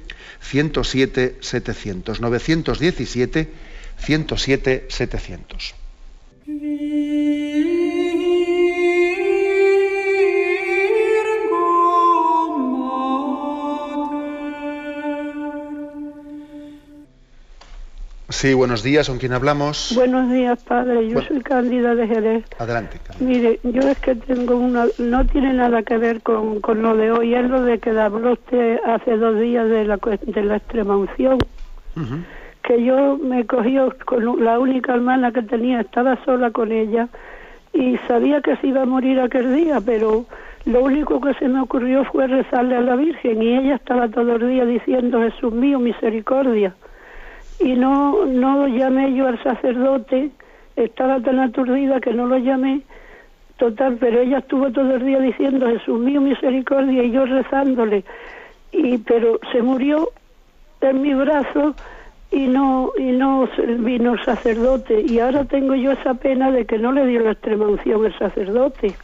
107 700. 917 107 700. Sí, buenos días, ¿con quién hablamos? Buenos días, padre, yo soy Cándida de Jerez. Adelante. Mire, yo es que tengo una, no tiene nada que ver con, con lo de hoy, es lo de que habló usted hace dos días de la, de la extrema unción que yo me cogió con la única hermana que tenía, estaba sola con ella y sabía que se iba a morir aquel día, pero lo único que se me ocurrió fue rezarle a la Virgen y ella estaba todo el día diciendo Jesús mío, misericordia. Y no, no llamé yo al sacerdote estaba tan aturdida que no lo llamé. Total, pero ella estuvo todo el día diciendo Jesús mío misericordia y yo rezándole. Y pero se murió en mi brazo y no y no vino el sacerdote y ahora tengo yo esa pena de que no le dio la extrema unción el sacerdote.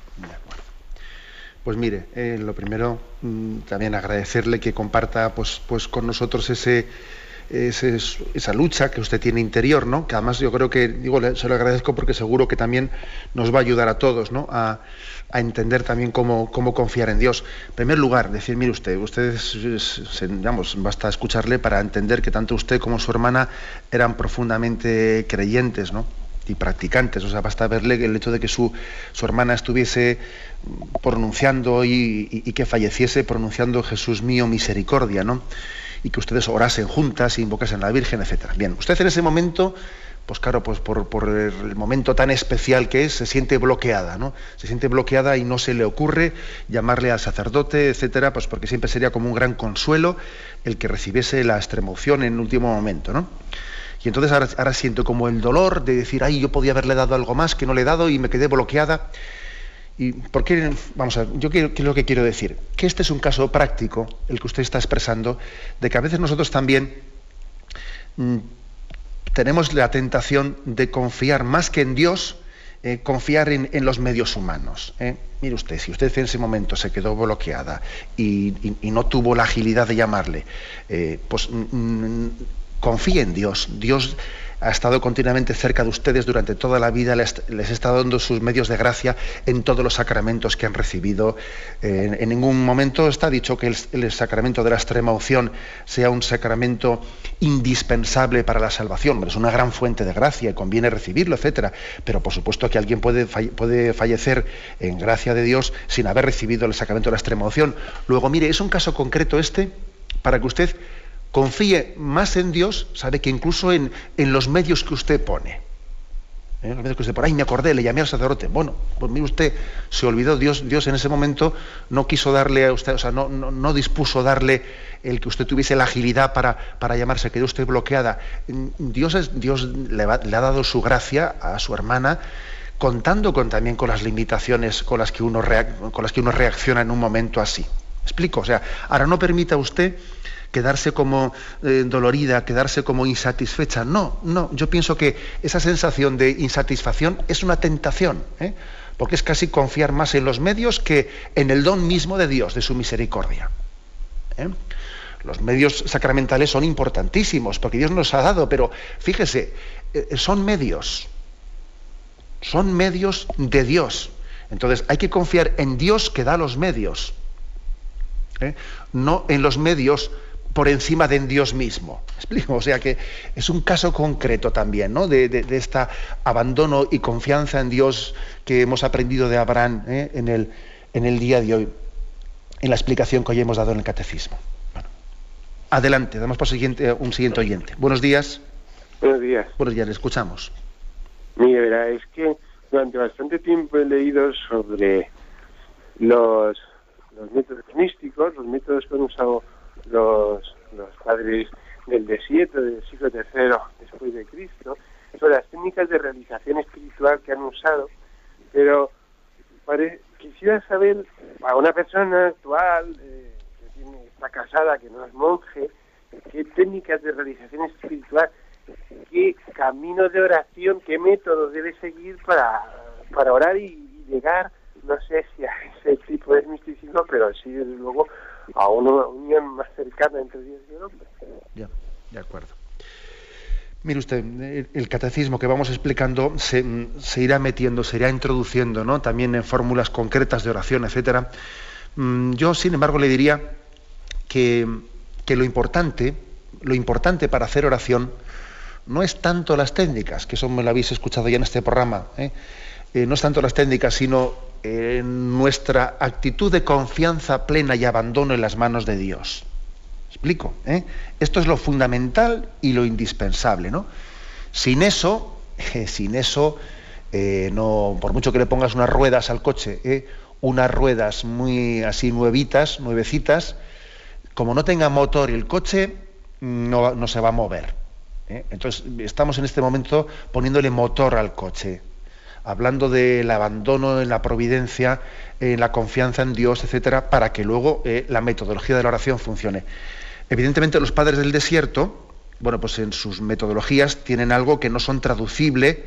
Pues mire, eh, lo primero mm, también agradecerle que comparta pues, pues con nosotros ese, esa lucha que usted tiene interior, ¿no? Que además yo creo que, digo, se lo agradezco porque seguro que también nos va a ayudar a todos, ¿no? A, entender también cómo, cómo, confiar en Dios. En primer lugar, decir, mire usted, ustedes, digamos, basta escucharle para entender que tanto usted como su hermana eran profundamente creyentes, ¿no? y practicantes. O sea, basta verle el hecho de que su, su hermana estuviese pronunciando y, y, que falleciese pronunciando Jesús mío, misericordia, ¿no? Y que ustedes orasen juntas, e invocasen a la Virgen, etcétera. Bien, usted en ese momento, pues claro, pues por, el momento tan especial que es, se siente bloqueada, ¿no? Se siente bloqueada y no se le ocurre llamarle al sacerdote, etcétera, pues porque siempre sería como un gran consuelo el que recibiese la extremoción en último momento, ¿no? Y entonces ahora siento como el dolor de decir, ay, yo podía haberle dado algo más que no le he dado y me quedé bloqueada. ¿Y qué? Vamos a yo quiero, ¿qué es lo que quiero decir? Que este es un caso práctico, el que usted está expresando, de que a veces nosotros también mm, tenemos la tentación de confiar más que en Dios, eh, confiar en, los medios humanos. ¿eh? Mire usted, si usted en ese momento se quedó bloqueada y, no tuvo la agilidad de llamarle, eh, pues mm, mm, confíe en Dios. Dios ha estado continuamente cerca de ustedes durante toda la vida, les, está dando sus medios de gracia en todos los sacramentos que han recibido. en ningún momento está dicho que el, sacramento de la extrema opción sea un sacramento indispensable para la salvación. Es una gran fuente de gracia y conviene recibirlo, etcétera. Pero por supuesto que alguien puede, puede fallecer en gracia de Dios sin haber recibido el sacramento de la extrema opción. Luego, mire, es un caso concreto este para que usted confíe más en Dios, sabe que incluso en, los medios que usted pone. ¿eh? Los medios que usted pone, ay, me acordé, le llamé al sacerdote. Bueno, pues mire usted, se olvidó, Dios, Dios en ese momento no quiso darle a usted, o sea, no, no, dispuso darle el que usted tuviese la agilidad para, para llamarse, quedó usted bloqueada. Dios, es, Dios le, ha dado su gracia a su hermana contando con, también con las limitaciones con las, que uno con las que uno reacciona en un momento así. ¿Explico? O sea, ahora no permita usted quedarse como eh, dolorida, quedarse como insatisfecha. No, no, yo pienso que esa sensación de insatisfacción es una tentación, ¿eh? porque es casi confiar más en los medios que en el don mismo de Dios, de su misericordia. ¿eh? Los medios sacramentales son importantísimos, porque Dios nos ha dado, pero fíjese, son medios, son medios de Dios. Entonces hay que confiar en Dios que da los medios, no en los medios por encima de en Dios mismo. explico? O sea que es un caso concreto también, ¿no? De, de, este abandono y confianza en Dios que hemos aprendido de Abraham ¿eh? en, el, en el día de hoy, en la explicación que hoy hemos dado en el catecismo. Adelante, damos por siguiente, un siguiente oyente. Buenos días. Buenos días. Buenos días, le escuchamos. Mire, verá, es que durante bastante tiempo he leído sobre los, los métodos místicos, los métodos que han usado los, los padres del desierto del siglo III después de Cristo, sobre las técnicas de realización espiritual que han usado, pero quisiera saber a una persona actual eh, que tiene, está casada, que no es monje, qué técnicas de realización espiritual, qué camino de oración, qué método debe seguir para, para orar y, llegar, no sé si a ese tipo de misticismo, pero sí, desde luego, a una unión más cercana entre Dios y el hombre. Ya, de acuerdo. Mire usted, el catecismo que vamos explicando se, irá metiendo, se irá introduciendo, ¿no? También en fórmulas concretas de oración, etcétera. Mm, yo, sin embargo, le diría que, lo importante, lo importante para hacer oración no es tanto las técnicas, que eso me lo habéis escuchado ya en este programa, ¿eh? Eh, no es tanto las técnicas, sino nuestra actitud de confianza plena y abandono en las manos de Dios. ¿Explico? ¿Eh? Esto es lo fundamental y lo indispensable, ¿no? Sin eso, [LAUGHS] sin eso, eh, no, por mucho que le pongas unas ruedas al coche, ¿eh? unas ruedas muy así nuevitas, nuevecitas, como no tenga motor y el coche no, no se va a mover. ¿eh? Entonces, estamos en este momento poniéndole motor al coche, hablando del abandono en la providencia, en la confianza en Dios, etcétera, para que luego eh, la metodología de la oración funcione. Evidentemente, los padres del desierto, bueno, pues en sus metodologías tienen algo que no son traducible,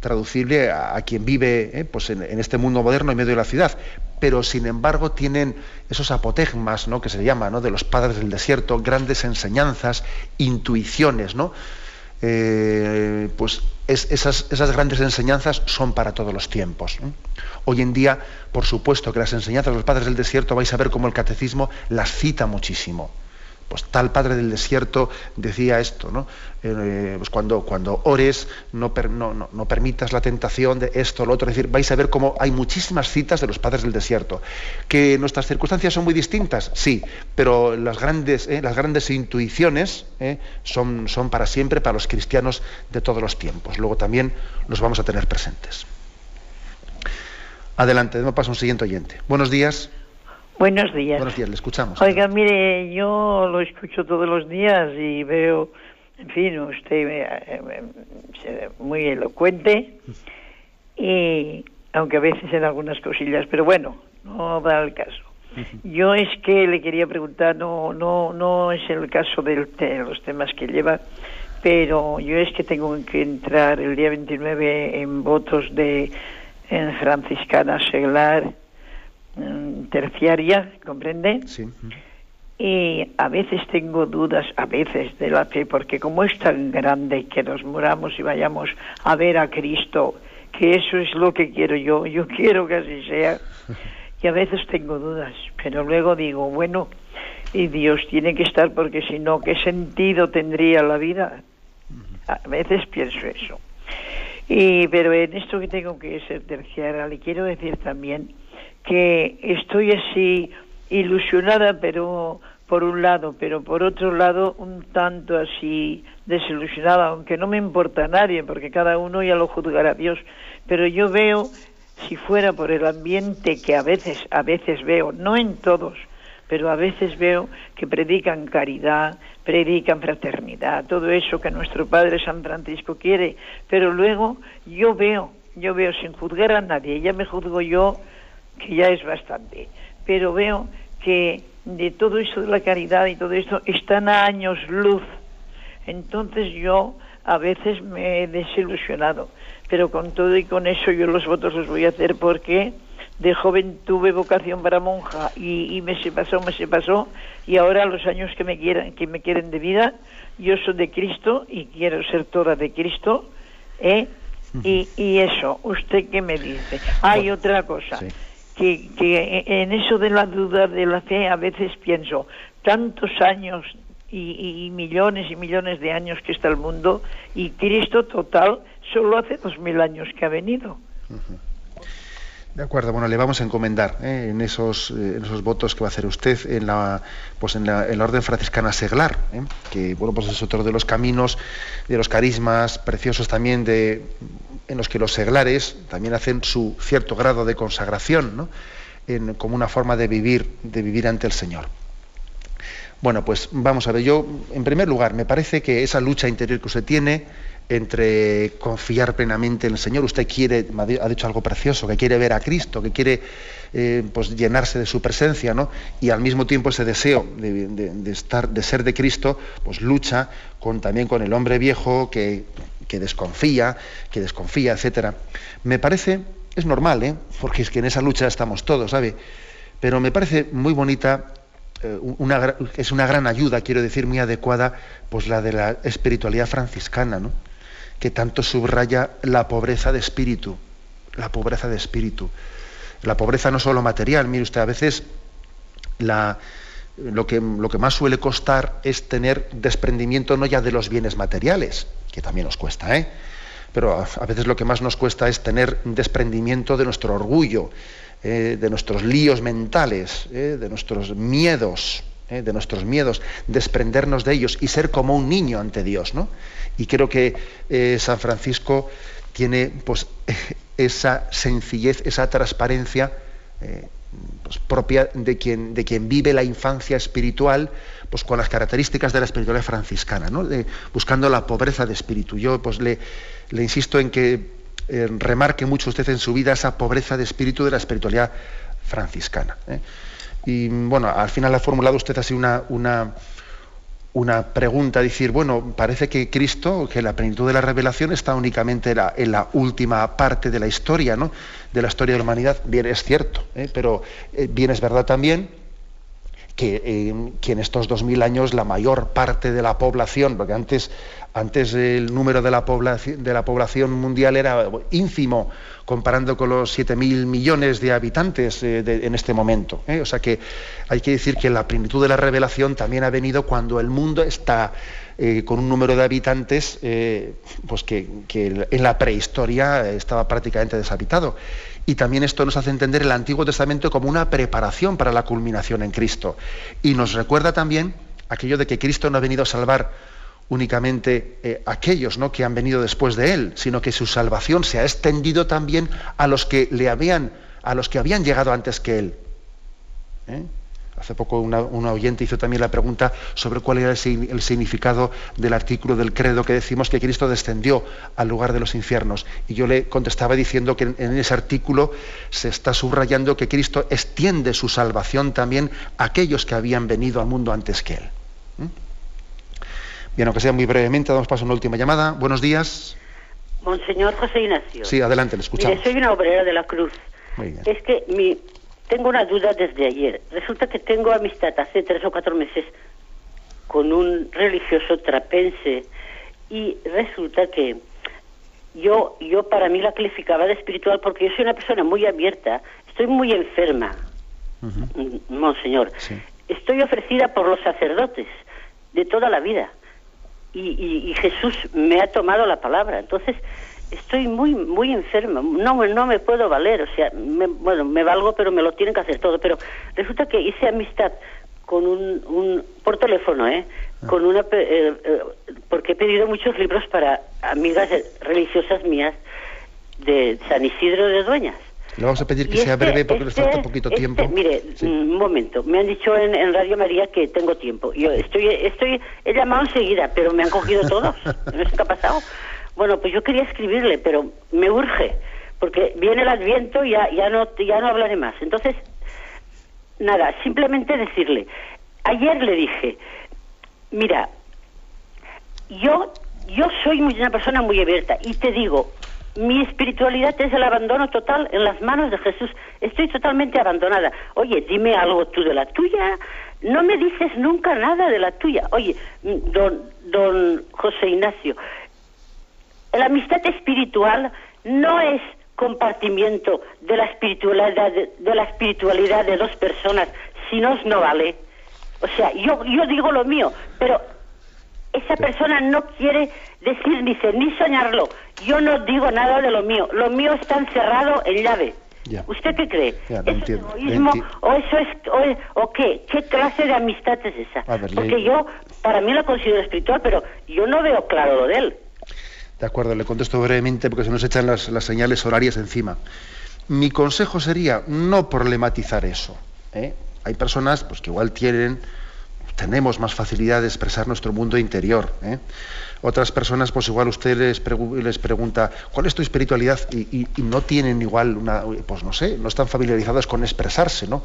traducible a, quien vive eh, pues en, este mundo moderno en medio de la ciudad, pero sin embargo tienen esos apotegmas, ¿no? que se llama, ¿no? de los padres del desierto, grandes enseñanzas, intuiciones, ¿no? Eh, pues esas, esas, grandes enseñanzas son para todos los tiempos. Hoy en día, por supuesto que las enseñanzas de los padres del desierto vais a ver cómo el catecismo las cita muchísimo. Pues tal padre del desierto decía esto, ¿no? Eh, pues cuando, cuando ores no, no, permitas la tentación de esto, lo otro. Es decir, vais a ver cómo hay muchísimas citas de los padres del desierto. Que nuestras circunstancias son muy distintas, sí, pero las grandes, eh, las grandes intuiciones eh, son, son para siempre para los cristianos de todos los tiempos. Luego también los vamos a tener presentes. Adelante, me pasa un siguiente oyente. Buenos días. Buenos días. Buenos días, le escuchamos. Oiga, mire, yo lo escucho todos los días y veo, en fin, usted eh, eh, muy elocuente y aunque a veces en algunas cosillas, pero bueno, no da el caso. Yo es que le quería preguntar, no, no, no es el caso de los temas que lleva, pero yo es que tengo que entrar el día 29 en votos de en franciscana seglar terciaria, ¿comprende? Sí. Y a veces tengo dudas, a veces, de la fe, porque como es tan grande que nos muramos y vayamos a ver a Cristo, que eso es lo que quiero yo, yo [LAUGHS] quiero que así sea, y a veces tengo dudas, pero luego digo, bueno, y Dios tiene que estar porque si no, ¿qué sentido tendría la vida? A veces pienso eso. Y, pero en esto que tengo que ser terciaria, le quiero decir también que estoy así ilusionada, pero por un lado, pero por otro lado un tanto así desilusionada, aunque no me importa a nadie, porque cada uno ya lo juzgará Dios, pero yo veo, si fuera por el ambiente que a veces, a veces veo, no en todos, pero a veces veo que predican caridad, predican fraternidad, todo eso que nuestro Padre San Francisco quiere, pero luego yo veo, yo veo sin juzgar a nadie, ya me juzgo yo que ya es bastante, pero veo que de todo eso de la caridad y todo esto están a años luz. Entonces yo a veces me he desilusionado, pero con todo y con eso yo los votos los voy a hacer porque de joven tuve vocación para monja y, me se pasó, me se pasó y ahora los años que me quieran, que me quieren de vida, yo soy de Cristo y quiero ser toda de Cristo, ¿eh? y, y, eso, ¿usted qué me dice? Hay otra cosa que, en eso de la duda de la fe a veces pienso, tantos años y, millones y millones de años que está el mundo y Cristo total solo hace dos mil años que ha venido. De acuerdo, bueno, le vamos a encomendar ¿eh? en, esos, eh, en esos votos que va a hacer usted en la, pues en la, orden franciscana seglar, ¿eh? que bueno, pues es otro de los caminos, de los carismas preciosos también de, en los que los seglares también hacen su cierto grado de consagración, como una forma de vivir, de vivir ante el Señor. Bueno, pues vamos a ver, yo, en primer lugar, me parece que esa lucha interior que usted tiene entre confiar plenamente en el Señor, usted quiere, ha dicho algo precioso, que quiere ver a Cristo, que quiere eh, pues llenarse de su presencia. Y al mismo tiempo ese deseo de, estar, de ser de Cristo, pues lucha también con el hombre viejo que, que desconfía, que desconfía, etcétera. Me parece, es normal, ¿eh? porque es que en esa lucha estamos todos, ¿sabe? Pero me parece muy bonita, eh, una, es una gran ayuda, quiero decir, muy adecuada, pues la de la espiritualidad franciscana, ¿no? que tanto subraya la pobreza de espíritu, la pobreza de espíritu. La pobreza no solo material, mire usted, a veces la, lo que, lo que más suele costar es tener desprendimiento no ya de los bienes materiales, que también nos cuesta, ¿eh? pero a, veces lo que más nos cuesta es tener desprendimiento de nuestro orgullo, eh, de nuestros líos mentales, ¿eh? de nuestros miedos, ¿eh? de nuestros miedos, desprendernos de ellos y ser como un niño ante Dios. ¿no? Y creo que San Francisco tiene pues, [LAUGHS] esa sencillez, esa transparencia pues, propia de quien, de quien vive la infancia espiritual pues, con las características de la espiritualidad franciscana, ¿no? buscando la pobreza de espíritu. Yo pues, le, le insisto en que eh, remarque mucho usted en su vida esa pobreza de espíritu de la espiritualidad franciscana. ¿eh? Y bueno, al final ha formulado usted así una, una, una pregunta, decir, bueno, parece que Cristo, que la plenitud de la revelación está únicamente en la, última parte de la historia, ¿no? De la historia de la humanidad. Bien, es cierto, ¿eh? pero eh, bien es verdad también que, eh, que, en estos dos mil años la mayor parte de la población, porque antes, antes el número de la, población, mundial era ínfimo, comparando con los 7.000 millones de habitantes eh, en este momento. ¿eh? O sea que hay que decir que la plenitud de la revelación también ha venido cuando el mundo está eh, con un número de habitantes pues que, en la prehistoria estaba prácticamente deshabitado. Y también esto nos hace entender el Antiguo Testamento como una preparación para la culminación en Cristo. Y nos recuerda también aquello de que Cristo no ha venido a salvar únicamente eh, aquellos ¿no? que han venido después de él, sino que su salvación se ha extendido también a los que le habían, a los que habían llegado antes que él. ¿Eh? Hace poco una, oyente hizo también la pregunta sobre cuál era el, significado del artículo del credo que decimos que Cristo descendió al lugar de los infiernos. Y yo le contestaba diciendo que en, ese artículo se está subrayando que Cristo extiende su salvación también a aquellos que habían venido al mundo antes que él. Bien, aunque sea muy brevemente, damos paso a una última llamada. Buenos días. Monseñor José Ignacio. Sí, adelante, le escuchamos. soy una obrera de la Cruz. Es que mi, tengo una duda desde ayer. Resulta que tengo amistad hace tres o cuatro meses con un religioso trapense y resulta que yo, yo para mí la calificaba de espiritual porque yo soy una persona muy abierta, estoy muy enferma, monseñor. Estoy ofrecida por los sacerdotes de toda la vida y, Jesús me ha tomado la palabra. Entonces, estoy muy muy enferma, no, no me puedo valer, o sea, bueno, me valgo, pero me lo tienen que hacer todo. Pero resulta que hice amistad con un, un por teléfono, ¿eh? Ah. Con una, eh, eh, porque he pedido muchos libros para amigas religiosas mías de San Isidro de Dueñas. Le vamos a pedir que sea este, breve porque nos falta este, poquito este, tiempo. Mire, un momento. Me han dicho en, Radio María que tengo tiempo. Yo estoy, estoy, he llamado enseguida, pero me han cogido todos. [LAUGHS] no sé qué ha pasado. Bueno, pues yo quería escribirle, pero me urge, porque viene el Adviento y ya, ya no, ya no hablaré más. Entonces, nada, simplemente decirle. Ayer le dije, mira, yo, yo soy una persona muy abierta y te digo, mi espiritualidad es el abandono total en las manos de Jesús. Estoy totalmente abandonada. Oye, dime algo tú de la tuya. No me dices nunca nada de la tuya. Oye, don, don José Ignacio, la amistad espiritual no es compartimiento de la espiritualidad de, de la espiritualidad de dos personas, si no, no vale. O sea, yo, yo digo lo mío, pero esa persona no quiere decir ni, ni soñarlo. Yo no digo nada de lo mío. Lo mío está encerrado en llave. ¿Usted qué cree? ¿Es egoísmo o eso es o, qué? ¿Qué clase de amistad es esa? Porque yo para mí lo considero espiritual, pero yo no veo claro lo de él. De acuerdo, le contesto brevemente porque se nos echan las, las señales horarias encima. Mi consejo sería no problematizar eso. ¿eh? Hay personas pues, que igual tienen tenemos más facilidad de expresar nuestro mundo interior. ¿eh? Otras personas, pues igual usted les, pregunta, ¿cuál es tu espiritualidad? Y, no tienen igual una, pues no sé, no están familiarizados con expresarse, ¿no?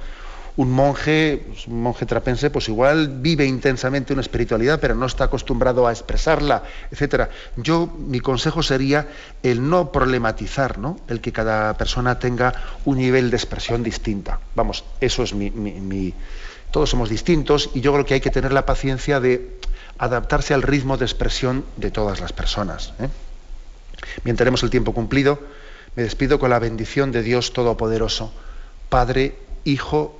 Un monje, pues, un monje trapense, pues igual vive intensamente una espiritualidad, pero no está acostumbrado a expresarla, etcétera. Yo, mi consejo sería el no problematizar, ¿no? El que cada persona tenga un nivel de expresión distinta. Vamos, eso es mi todos somos distintos y yo creo que hay que tener la paciencia de adaptarse al ritmo de expresión de todas las personas. ¿eh? Bien, tenemos el tiempo cumplido. Me despido con la bendición de Dios Todopoderoso, Padre, Hijo